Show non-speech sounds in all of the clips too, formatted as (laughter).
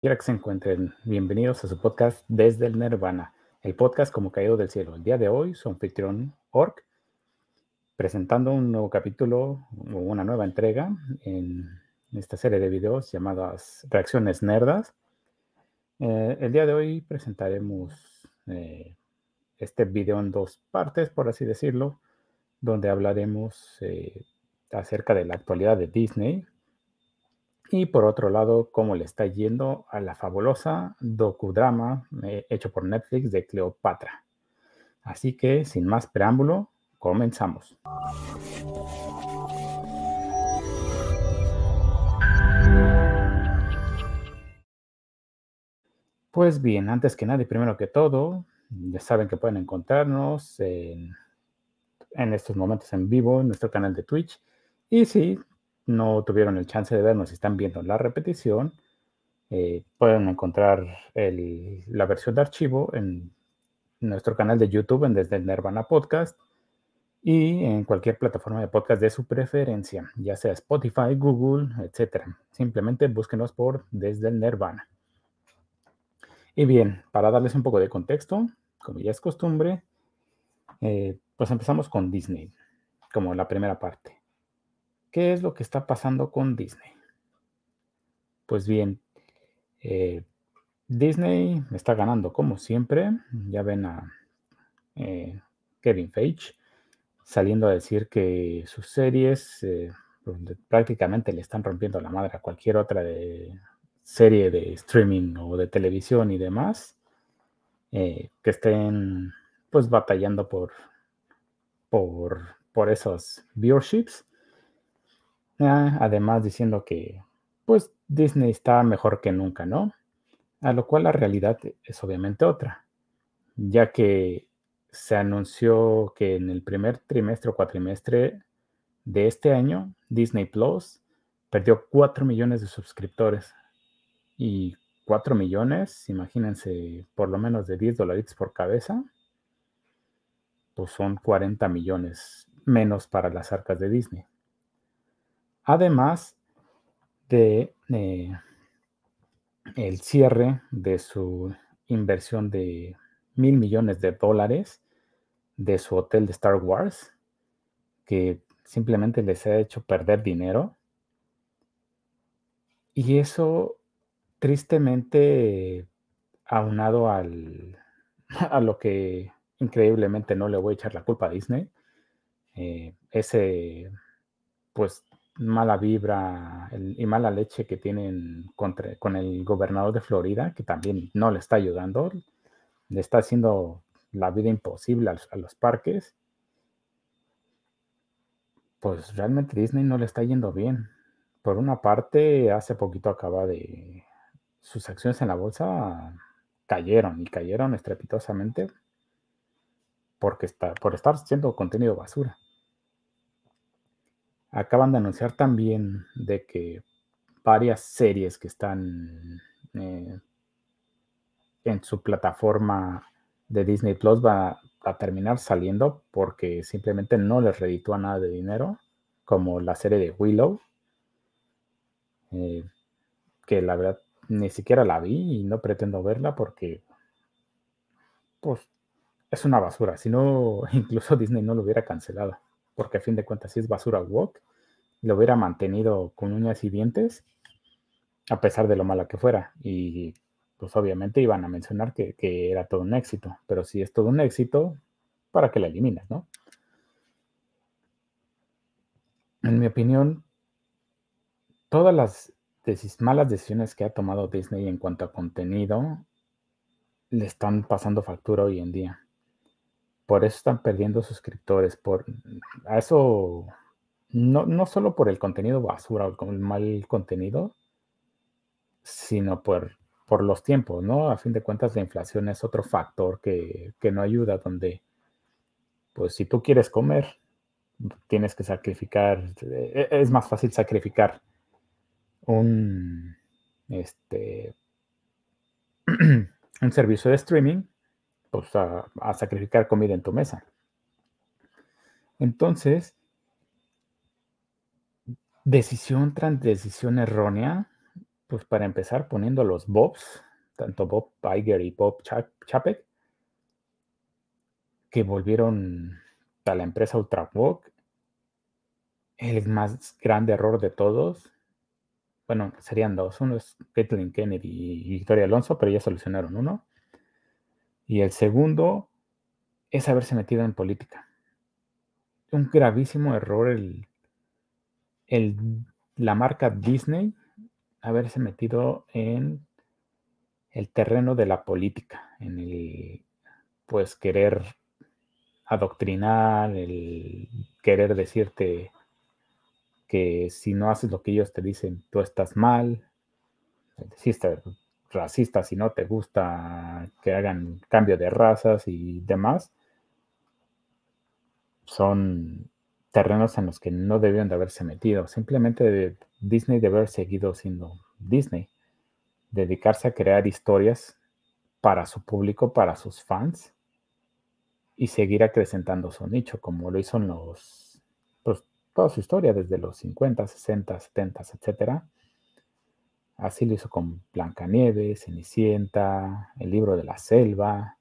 quiera que se encuentren, bienvenidos a su podcast Desde el Nirvana, el podcast como caído del cielo. El día de hoy, su anfitrión Orc, presentando un nuevo capítulo o una nueva entrega en esta serie de videos llamadas Reacciones Nerdas. Eh, el día de hoy presentaremos eh, este video en dos partes, por así decirlo, donde hablaremos eh, acerca de la actualidad de Disney, y por otro lado, cómo le está yendo a la fabulosa docudrama eh, hecho por Netflix de Cleopatra. Así que, sin más preámbulo, comenzamos. Pues bien, antes que nada y primero que todo, ya saben que pueden encontrarnos en, estos momentos en vivo en nuestro canal de Twitch. Y si no tuvieron el chance de vernos están viendo la repetición, eh, pueden encontrar la versión de archivo en nuestro canal de YouTube en Desde el Nirvana Podcast y en cualquier plataforma de podcast de su preferencia, ya sea Spotify, Google, etc. Simplemente búsquenos por Desde el Nirvana. Y bien, para darles un poco de contexto, como ya es costumbre, eh, pues empezamos con Disney, como la primera parte. ¿Qué es lo que está pasando con Disney? Pues bien, eh, Disney está ganando como siempre. Ya ven a eh, Kevin Feige saliendo a decir que sus series eh, prácticamente le están rompiendo la madre a cualquier otra serie de streaming o de televisión y demás que estén pues batallando por, por, por esos viewerships Ah, además diciendo que pues Disney está mejor que nunca, ¿no? A lo cual la realidad es obviamente otra, ya que se anunció que en el primer trimestre o cuatrimestre de este año, Disney Plus perdió 4 millones de suscriptores. Y 4 millones, imagínense, por lo menos de 10 dólares por cabeza, pues son 40 millones menos para las arcas de Disney. Además de eh, el cierre de su inversión de mil millones de dólares de su hotel de Star Wars, que simplemente les ha hecho perder dinero. Y eso, tristemente, aunado al, (laughs) a lo que increíblemente no le voy a echar la culpa a Disney, eh, ese, pues, mala vibra y mala leche que tienen contra, con el gobernador de Florida, que también no le está ayudando, le está haciendo la vida imposible a, los parques, pues realmente Disney no le está yendo bien. Por una parte, hace poquito acaba de... Sus acciones en la bolsa cayeron y cayeron estrepitosamente porque está, por estar siendo contenido basura. Acaban de anunciar también de que varias series que están eh, en su plataforma de Disney Plus va a terminar saliendo porque simplemente no les reditúa nada de dinero, como la serie de Willow, eh, que la verdad ni siquiera la vi y no pretendo verla porque pues es una basura, si no (laughs) incluso Disney no lo hubiera cancelado porque a fin de cuentas si es basura walk, lo hubiera mantenido con uñas y dientes, a pesar de lo mala que fuera. Y pues obviamente iban a mencionar que, era todo un éxito, pero si es todo un éxito, ¿para qué la eliminas, no? En mi opinión, todas las malas decisiones que ha tomado Disney en cuanto a contenido le están pasando factura hoy en día. Por eso están perdiendo suscriptores. Por, a eso, no, no solo por el contenido basura o el mal contenido, sino por, por los tiempos, ¿no? A fin de cuentas, la inflación es otro factor que, que no ayuda, donde, pues si tú quieres comer, tienes que sacrificar, e, es más fácil sacrificar un, este, (clears throat) un servicio de streaming pues, a, sacrificar comida en tu mesa. Entonces, decisión tras decisión errónea, pues para empezar poniendo los Bobs, tanto Bob Iger y Bob Chapek, que volvieron a la empresa Ultrabook el más grande error de todos. Bueno, serían dos. Uno es Kathleen Kennedy y Victoria Alonso, pero ya solucionaron uno. Y el segundo es haberse metido en política. Un gravísimo error el, el, la marca Disney haberse metido en el terreno de la política, en el pues querer adoctrinar, el querer decirte que si no haces lo que ellos te dicen, tú estás mal, deciste racista si no te gusta que hagan cambio de razas y demás, son terrenos en los que no debieron de haberse metido. Simplemente Disney debe haber seguido siendo Disney, dedicarse a crear historias para su público, para sus fans, y seguir acrecentando su nicho, como lo hizo en los, pues, toda su historia, desde los 50, 60, 70, etc. Así lo hizo con Blancanieves, Cenicienta, el libro de la selva.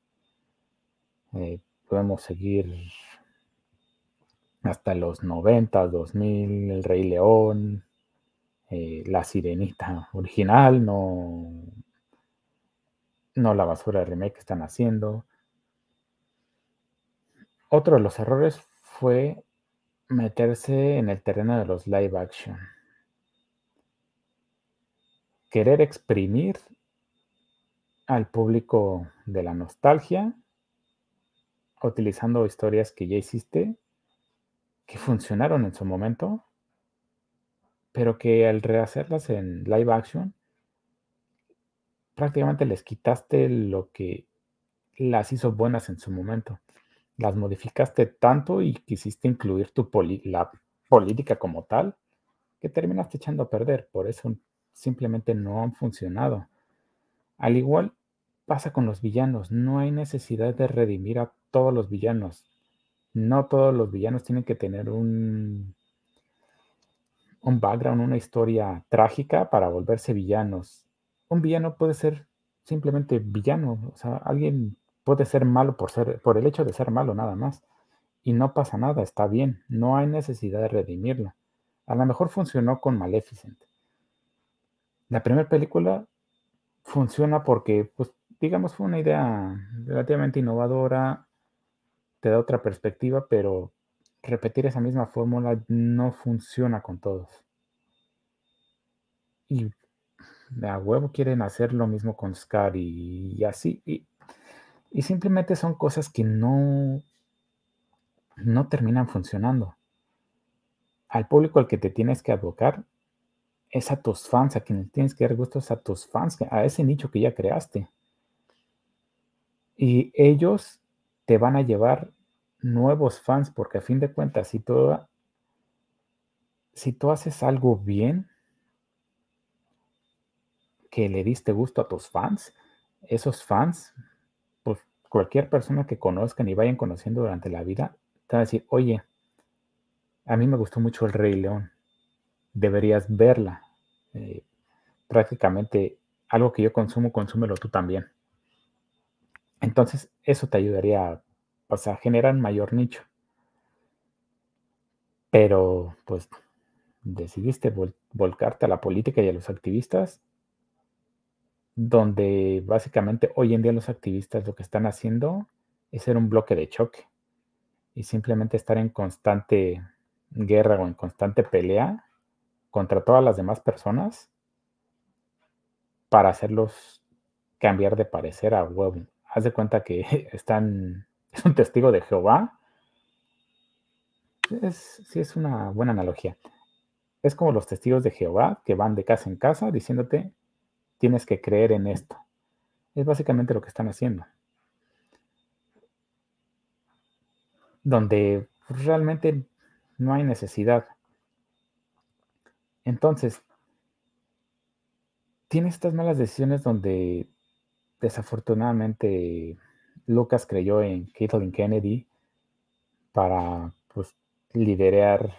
Eh, podemos seguir hasta los 90, 2000, El Rey León, eh, La Sirenita original, no, no la basura de remake que están haciendo. Otro de los errores fue meterse en el terreno de los live action. Querer exprimir al público de la nostalgia utilizando historias que ya hiciste, que funcionaron en su momento, pero que al rehacerlas en live action, prácticamente les quitaste lo que las hizo buenas en su momento las modificaste tanto y quisiste incluir tu la política como tal, que terminaste echando a perder. Por eso simplemente no han funcionado. Al igual pasa con los villanos. No hay necesidad de redimir a todos los villanos. No todos los villanos tienen que tener un, un background, una historia trágica para volverse villanos. Un villano puede ser simplemente villano. O sea, alguien puede ser malo por, ser, por el hecho de ser malo nada más. Y no pasa nada, está bien, no hay necesidad de redimirlo. A lo mejor funcionó con Maleficent. La primera película funciona porque, pues, digamos, fue una idea relativamente innovadora, te da otra perspectiva, pero repetir esa misma fórmula no funciona con todos. Y a huevo quieren hacer lo mismo con Scar y, y así. Y y simplemente son cosas que no, no terminan funcionando. Al público al que te tienes que abocar es a tus fans, a quienes tienes que dar gustos a tus fans, a ese nicho que ya creaste. Y ellos te van a llevar nuevos fans, porque a fin de cuentas, si tú, si tú haces algo bien, que le diste gusto a tus fans, esos fans cualquier persona que conozcan y vayan conociendo durante la vida, te va a decir, oye, a mí me gustó mucho el Rey León, deberías verla. Eh, prácticamente algo que yo consumo, consúmelo tú también. Entonces, eso te ayudaría a generar mayor nicho. Pero, pues, decidiste volcarte a la política y a los activistas donde básicamente hoy en día los activistas lo que están haciendo es ser un bloque de choque y simplemente estar en constante guerra o en constante pelea contra todas las demás personas para hacerlos cambiar de parecer a huevo. Haz de cuenta que (laughs) están, es un testigo de Jehová. Es, sí, es una buena analogía. Es como los testigos de Jehová que van de casa en casa diciéndote, tienes que creer en esto. Es básicamente lo que están haciendo. Donde realmente no hay necesidad. Entonces, tiene estas malas decisiones donde desafortunadamente Lucas creyó en Kathleen Kennedy para pues, liderar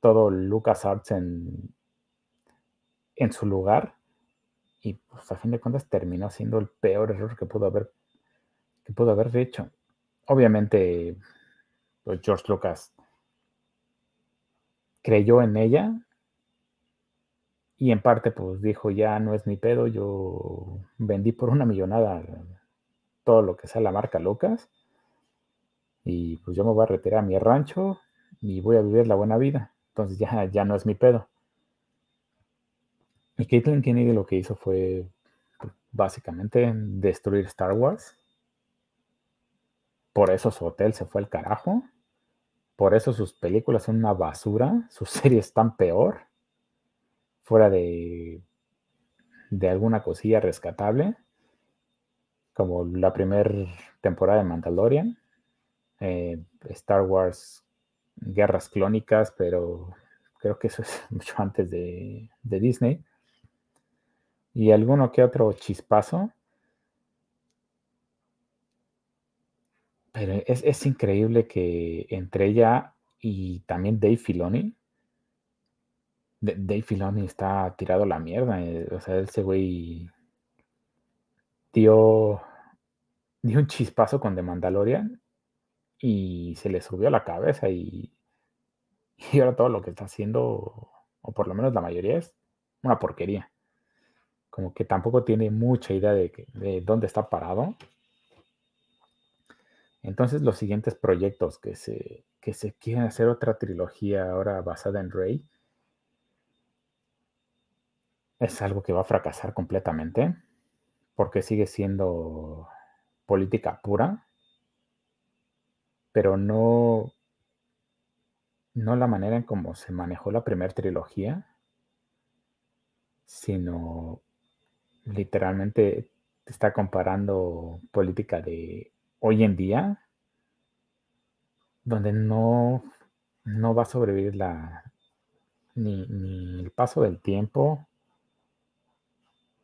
todo LucasArts en en su lugar y pues a fin de cuentas terminó siendo el peor error que pudo haber, que pudo haber hecho. Obviamente, pues George Lucas creyó en ella y en parte pues dijo, ya no es mi pedo, yo vendí por una millonada todo lo que sea la marca Lucas y pues yo me voy a retirar a mi rancho y voy a vivir la buena vida. Entonces ya, ya no es mi pedo. Y Caitlin Kennedy lo que hizo fue pues, básicamente destruir Star Wars. Por eso su hotel se fue al carajo. Por eso sus películas son una basura. Sus (laughs) series están peor. Fuera de, de alguna cosilla rescatable. Como la primera temporada de Mandalorian. Eh, Star Wars Guerras Clónicas, pero creo que eso es (laughs) mucho antes de, de Disney y alguno que otro chispazo. Pero es, increíble que entre ella y también Dave Filoni, Dave Filoni está tirado a la mierda. Eh, o sea, ese güey dio, dio un chispazo con The Mandalorian y se le subió a la cabeza y, y ahora todo lo que está haciendo, o por lo menos la mayoría, es una porquería como que tampoco tiene mucha idea de, dónde está parado. Entonces los siguientes proyectos que se, que se quieren hacer otra trilogía ahora basada en Rey es algo que va a fracasar completamente porque sigue siendo política pura, pero no, no la manera en cómo se manejó la primera trilogía, sino literalmente está comparando política de hoy en día, donde no, no va a sobrevivir la, ni, el paso del tiempo.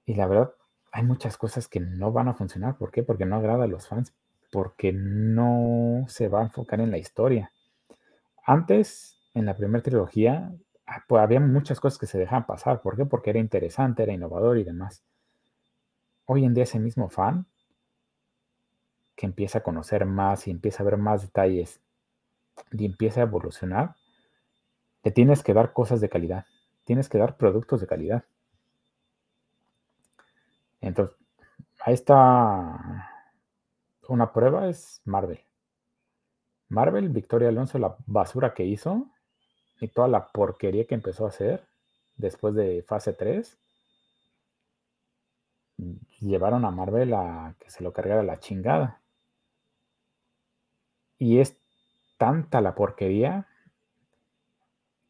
Y la verdad, hay muchas cosas que no van a funcionar. ¿Por qué? Porque no agrada a los fans, porque no se va a enfocar en la historia. Antes, en la primera trilogía, ah, pues había muchas cosas que se dejaban pasar. ¿Por qué? Porque era interesante, era innovador y demás hoy en día ese mismo fan que empieza a conocer más y empieza a ver más detalles y empieza a evolucionar, te tienes que dar cosas de calidad, tienes que dar productos de calidad. Entonces, ahí está una prueba, es Marvel. Marvel, Victoria Alonso, la basura que hizo y toda la porquería que empezó a hacer después de fase 3 llevaron a Marvel a que se lo cargara la chingada. Y es tanta la porquería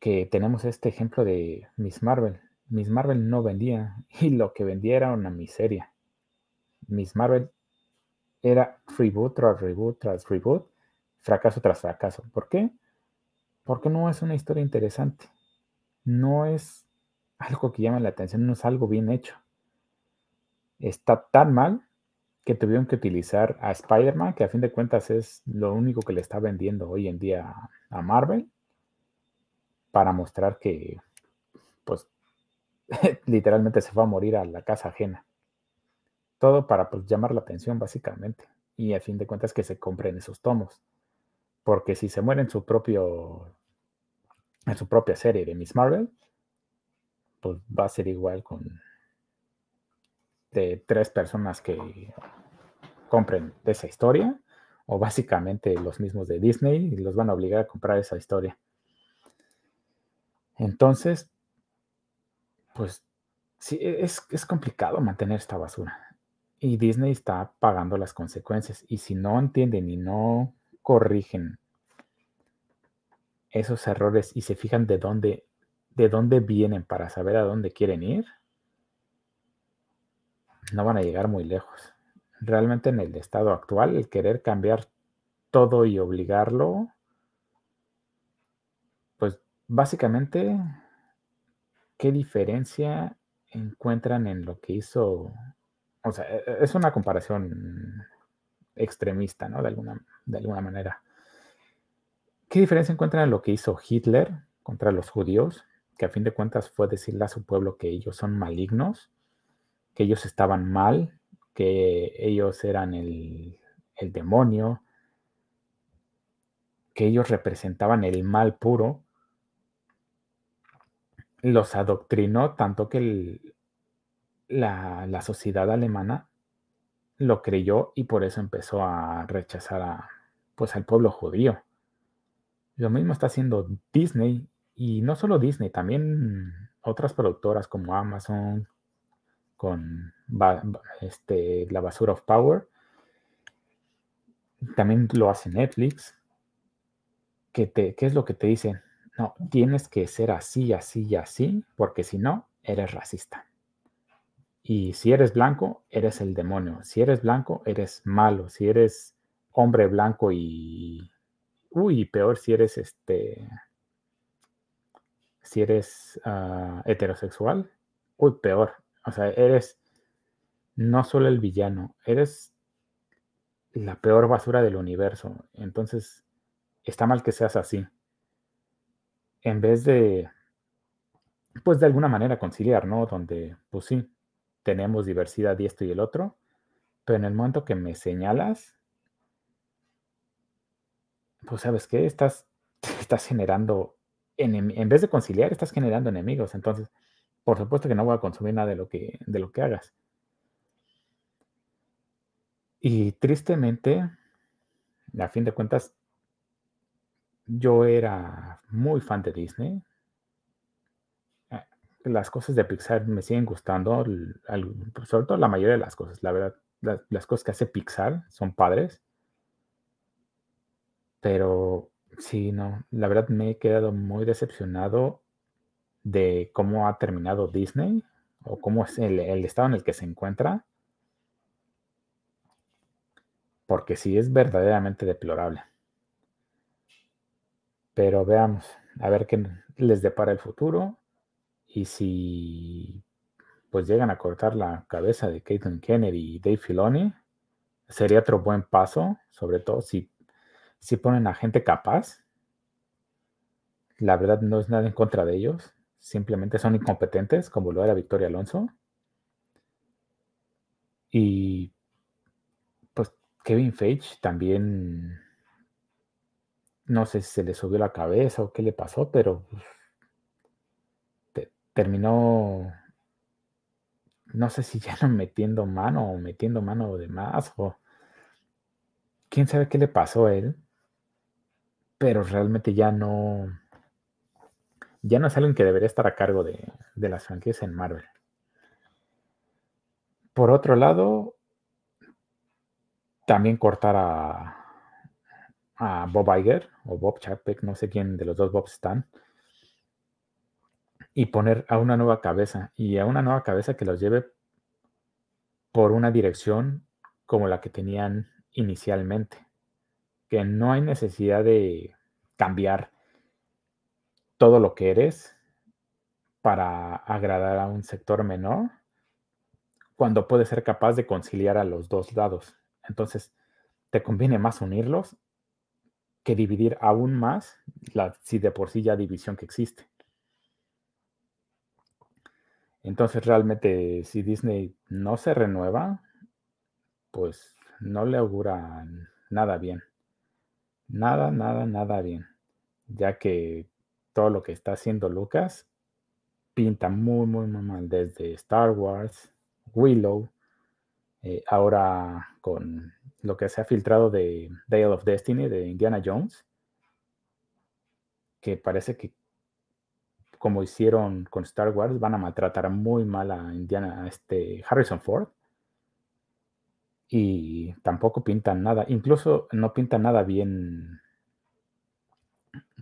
que tenemos este ejemplo de Miss Marvel. Miss Marvel no vendía (laughs) y lo que vendía era una miseria. Miss Marvel era reboot tras reboot tras reboot, fracaso tras fracaso. ¿Por qué? Porque no es una historia interesante. No es algo que llame la atención, no es algo bien hecho está tan mal que tuvieron que utilizar a Spider-Man, que a fin de cuentas es lo único que le está vendiendo hoy en día a Marvel, para mostrar que, pues, (laughs) literalmente se fue a morir a la casa ajena. Todo para pues, llamar la atención, básicamente. Y a fin de cuentas que se compren esos tomos. Porque si se muere en su propio. en su propia serie de Miss Marvel, pues va a ser igual con de tres personas que compren esa historia, o básicamente los mismos de Disney, y los van a obligar a comprar esa historia. Entonces, pues sí, e, es, es complicado mantener esta basura. Y Disney está pagando las consecuencias. Y si no entienden y no corrigen esos errores y se fijan de dónde, de dónde vienen para saber a dónde quieren ir, no van a llegar muy lejos. Realmente en el estado actual, el querer cambiar todo y obligarlo, pues básicamente, ¿qué diferencia encuentran en lo que hizo? O sea, e, e, es una comparación extremista, ¿no? De alguna, de alguna manera. ¿Qué diferencia encuentran en lo que hizo Hitler contra los judíos que a fin de cuentas fue decirle a su pueblo que ellos son malignos, que ellos estaban mal, que ellos eran el, el demonio, que ellos representaban el mal puro, los adoctrinó tanto que la, sociedad alemana lo creyó y por eso empezó a rechazar a, pues, al pueblo judío. Lo mismo está haciendo Disney y no solo Disney, también otras productoras como Amazon con este, la basura of power. También lo hace Netflix ¿qué es lo que te dicen? No, tienes que ser así, así y así, porque si no, eres racista. Y si eres blanco, eres el demonio. Si eres blanco, eres malo. Si eres hombre blanco y... Uy, peor si eres este... Si eres ah, heterosexual. Uy, peor. O sea, eres no solo el villano, eres la peor basura del universo. Entonces, está mal que seas así. En vez de, pues de alguna manera conciliar, ¿no? Donde, pues sí, tenemos diversidad y esto y el otro, pero en el momento que me señalas, pues sabes qué, estás, (laughs) estás generando, en vez de conciliar, estás generando enemigos. Entonces, por supuesto que no voy a consumir nada de lo que, de lo que hagas. Y tristemente, a fin de cuentas, yo era muy fan de Disney. Eh, las cosas de Pixar me siguen gustando, sobre todo la mayoría de las cosas. La verdad, las, cosas que hace Pixar son padres. Pero sí, no, la verdad me he quedado muy decepcionado de cómo ha terminado Disney o cómo es el, el estado en el que se encuentra. Porque sí es verdaderamente deplorable. Pero veamos, a ver qué les depara el futuro y si pues llegan a cortar la cabeza de Caitlin Kennedy y Dave Filoni, sería otro buen paso, sobre todo si, si ponen a gente capaz. La verdad no es nada en contra de ellos, simplemente son incompetentes, como lo era Victoria Alonso. Y pues Kevin Feige también no sé si se le subió la cabeza o qué le pasó, pero terminó, no sé si ya no metiendo mano o metiendo mano de más o quién sabe qué le pasó a él, pero realmente ya no, ya no es alguien que debería estar a cargo de, las franquicias en Marvel. Por otro lado, también cortar a, a Bob Iger o Bob Chapek, no sé quién de los dos Bobs están, y poner a una nueva cabeza y a una nueva cabeza que los lleve por una dirección como la que tenían inicialmente, que no hay necesidad de cambiar todo lo que eres para agradar a un sector menor cuando puedes ser capaz de conciliar a los dos lados. Entonces, te conviene más unirlos que dividir aún más, la, si de por sí ya división que existe. Entonces realmente si Disney no se renueva, pues no le augura nada bien. Nada, nada, nada bien. Ya que todo lo que está haciendo Lucas pinta muy, muy, muy mal. Desde Star Wars, Willow, eh, ahora con lo que se ha filtrado de Dale of Destiny de Indiana Jones, que parece que como hicieron con Star Wars, van a maltratar muy mal a Indiana, a este Harrison Ford. Y tampoco pintan nada, incluso no pintan nada bien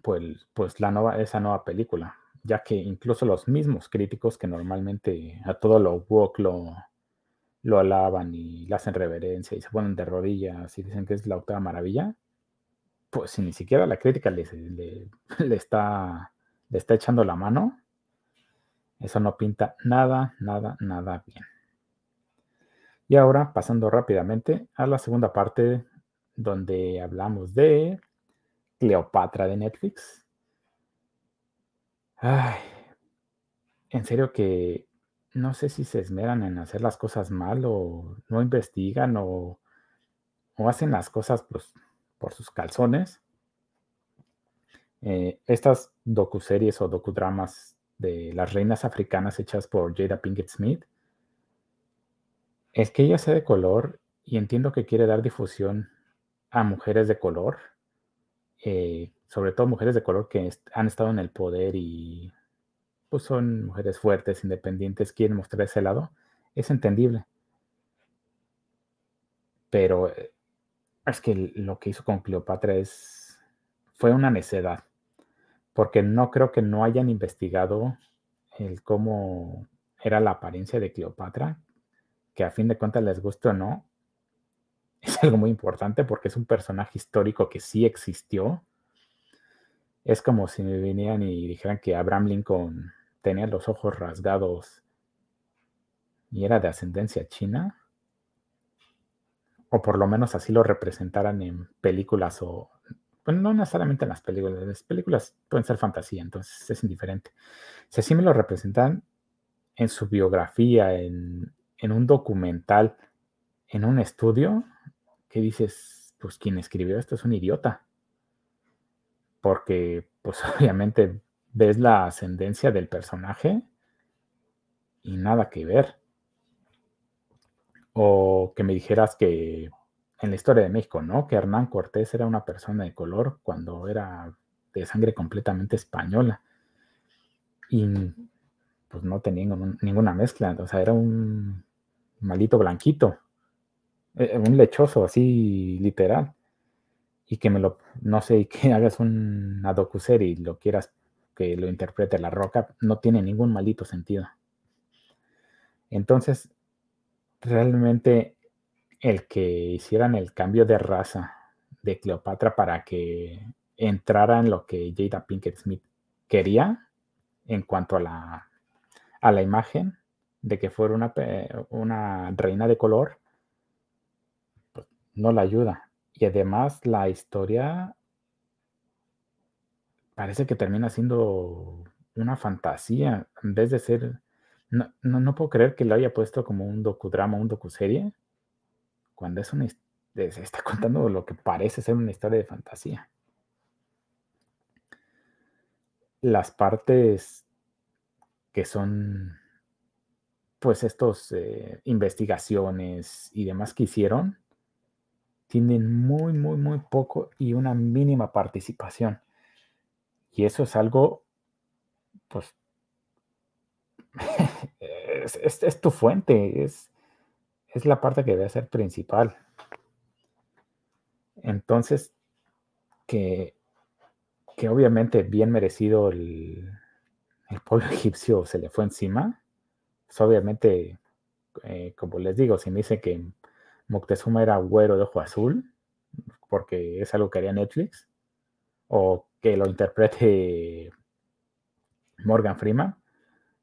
pues, pues la nueva, esa nueva película, ya que incluso los mismos críticos que normalmente a todo lo woke lo, lo alaban y le hacen reverencia y se ponen de rodillas y dicen que es la octava maravilla, pues si ni siquiera la crítica le, (laughs) le, está, le está echando la mano, eso no pinta nada, nada, nada bien. Y ahora, pasando rápidamente a la segunda parte donde hablamos de Cleopatra de Netflix. Ay, en serio que no sé si se esmeran en hacer las cosas mal o no investigan o, o hacen las cosas pues, por sus calzones. Eh, estas docuseries o docudramas de las reinas africanas hechas por Jada Pinkett Smith, es que ella sea de color y entiendo que quiere dar difusión a mujeres de color, eh, sobre todo mujeres de color que han estado en el poder y pues son mujeres fuertes, independientes, quieren mostrar ese lado, es entendible. Pero eh, es que lo que hizo con Cleopatra es fue una necedad, porque no creo que no hayan investigado el cómo era la apariencia de Cleopatra, que a fin de cuentas les guste o no, es algo muy importante porque es un personaje histórico que sí existió. Es como si me vinieran y dijeran que Abraham Lincoln tenía los ojos rasgados y era de ascendencia china. O por lo menos así lo representaran en películas o... Bueno, no necesariamente en las películas. Las películas pueden ser fantasía, entonces es indiferente. Si así me lo representan en su biografía, en, en un documental, en un estudio, que dices, pues quien escribió esto es un idiota. Porque, pues (laughs) obviamente ves la ascendencia del personaje y nada que ver. O que me dijeras que en la historia de México, ¿no? Que Hernán Cortés era una persona de color cuando era de sangre completamente española. Y pues no tenía ninguna mezcla, o sea, era un malito blanquito, un lechoso así literal. Y que me lo, no sé, que (laughs) hagas un docuserie y lo quieras que lo interprete La Roca no tiene ningún maldito sentido. Entonces, realmente el que hicieran el cambio de raza de Cleopatra para que entrara en lo que Jada Pinkett Smith quería en cuanto a la, a la imagen de que fuera una, una reina de color, no la ayuda. Y además la historia parece que termina siendo una fantasía, en vez de ser... No, no, puedo creer que lo haya puesto como un docudrama, un docuserie, cuando es una, se está (laughs) contando lo que parece ser una historia de fantasía. Las partes que son, pues, estos eh, investigaciones y demás que hicieron, tienen muy, muy, muy poco y una mínima participación. Y eso es algo, pues, (laughs) es, tu fuente, es, es la parte que debe ser principal. Entonces, que, que obviamente bien merecido el, el, pueblo (laughs) egipcio se le fue encima, pues obviamente, eh, como les digo, si me dice que Moctezuma era güero de ojo azul, porque es algo que haría Netflix, o que lo interprete Morgan Freeman,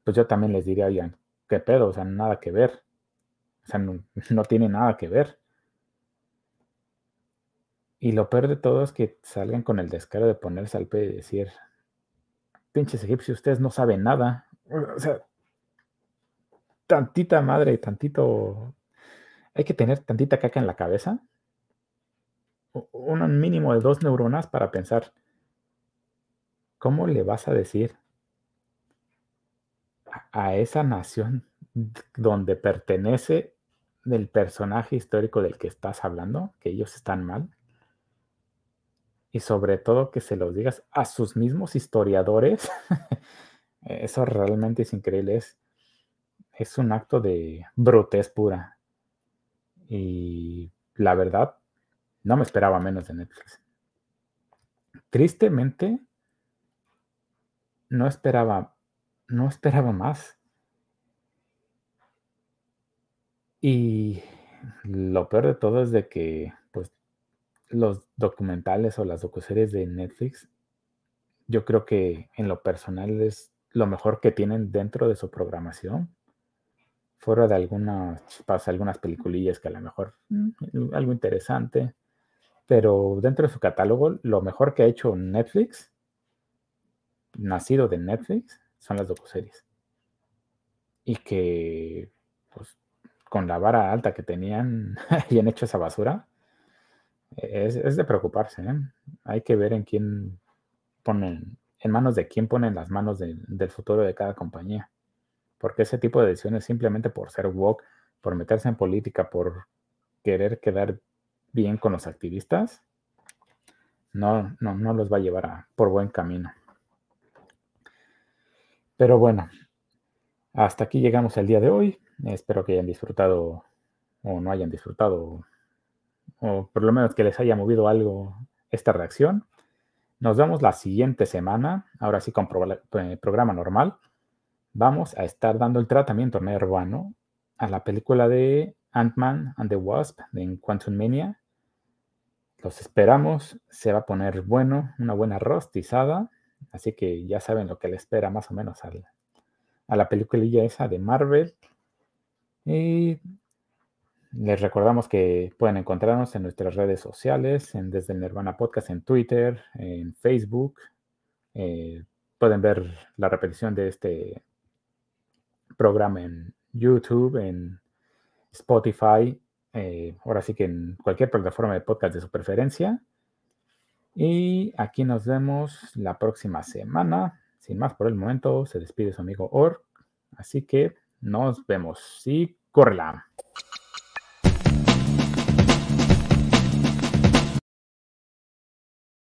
pues yo también les diría, oigan, qué pedo, o sea, nada que ver. O sea, no, tiene nada que ver. Y lo peor de todo es que salgan con el descaro de ponerse al pie y decir, pinches egipcios, ustedes no saben nada. O sea, tantita madre, tantito... Hay que tener tantita caca en la cabeza. Un mínimo de dos neuronas para pensar, ¿cómo le vas a decir a esa nación donde pertenece del personaje histórico del que estás hablando, que ellos están mal? Y sobre todo que se los digas a sus mismos historiadores. (laughs) Eso realmente es increíble. Es, es un acto de brutez pura. Y la verdad, no me esperaba menos de Netflix. Tristemente, no esperaba, no esperaba más. Y lo peor de todo es de que, pues, los documentales o las docuseries de Netflix, yo creo que en lo personal es lo mejor que tienen dentro de su programación. Fuera de algunas, pasa algunas peliculillas que a lo mejor mm, algo interesante, pero dentro de su catálogo, lo mejor que ha hecho Netflix nacido de Netflix son las docuseries. y que pues, con la vara alta que tenían (laughs) habían hecho esa basura, es, de preocuparse. ¿eh? Hay que ver en quién ponen, en manos de quién ponen las manos del futuro de cada compañía. Porque ese tipo de decisiones simplemente por ser woke, por meterse en política, por querer quedar bien con los activistas, no, no, no los va a llevar por buen camino. Pero bueno, hasta aquí llegamos el día de hoy. Espero que hayan disfrutado o no hayan disfrutado, o por lo menos que les haya movido algo esta reacción. Nos vemos la siguiente semana, ahora sí con eh, programa normal. Vamos a estar dando el tratamiento nervano a la película de Ant-Man and the Wasp de Quantum Mania. Los esperamos, se va a poner bueno, una buena rostizada, así que ya saben lo que le espera más o menos a la peliculilla esa de Marvel. Y les recordamos que pueden encontrarnos en nuestras redes sociales, en Desde el Nirvana Podcast en Twitter, en Facebook. Eh, pueden ver la repetición de este programa en YouTube, en Spotify, eh, ahora sí que en cualquier plataforma de podcast de su preferencia. Y aquí nos vemos la próxima semana. Sin más por el momento, se despide su amigo Ork. Así que nos vemos. Sí, córrela.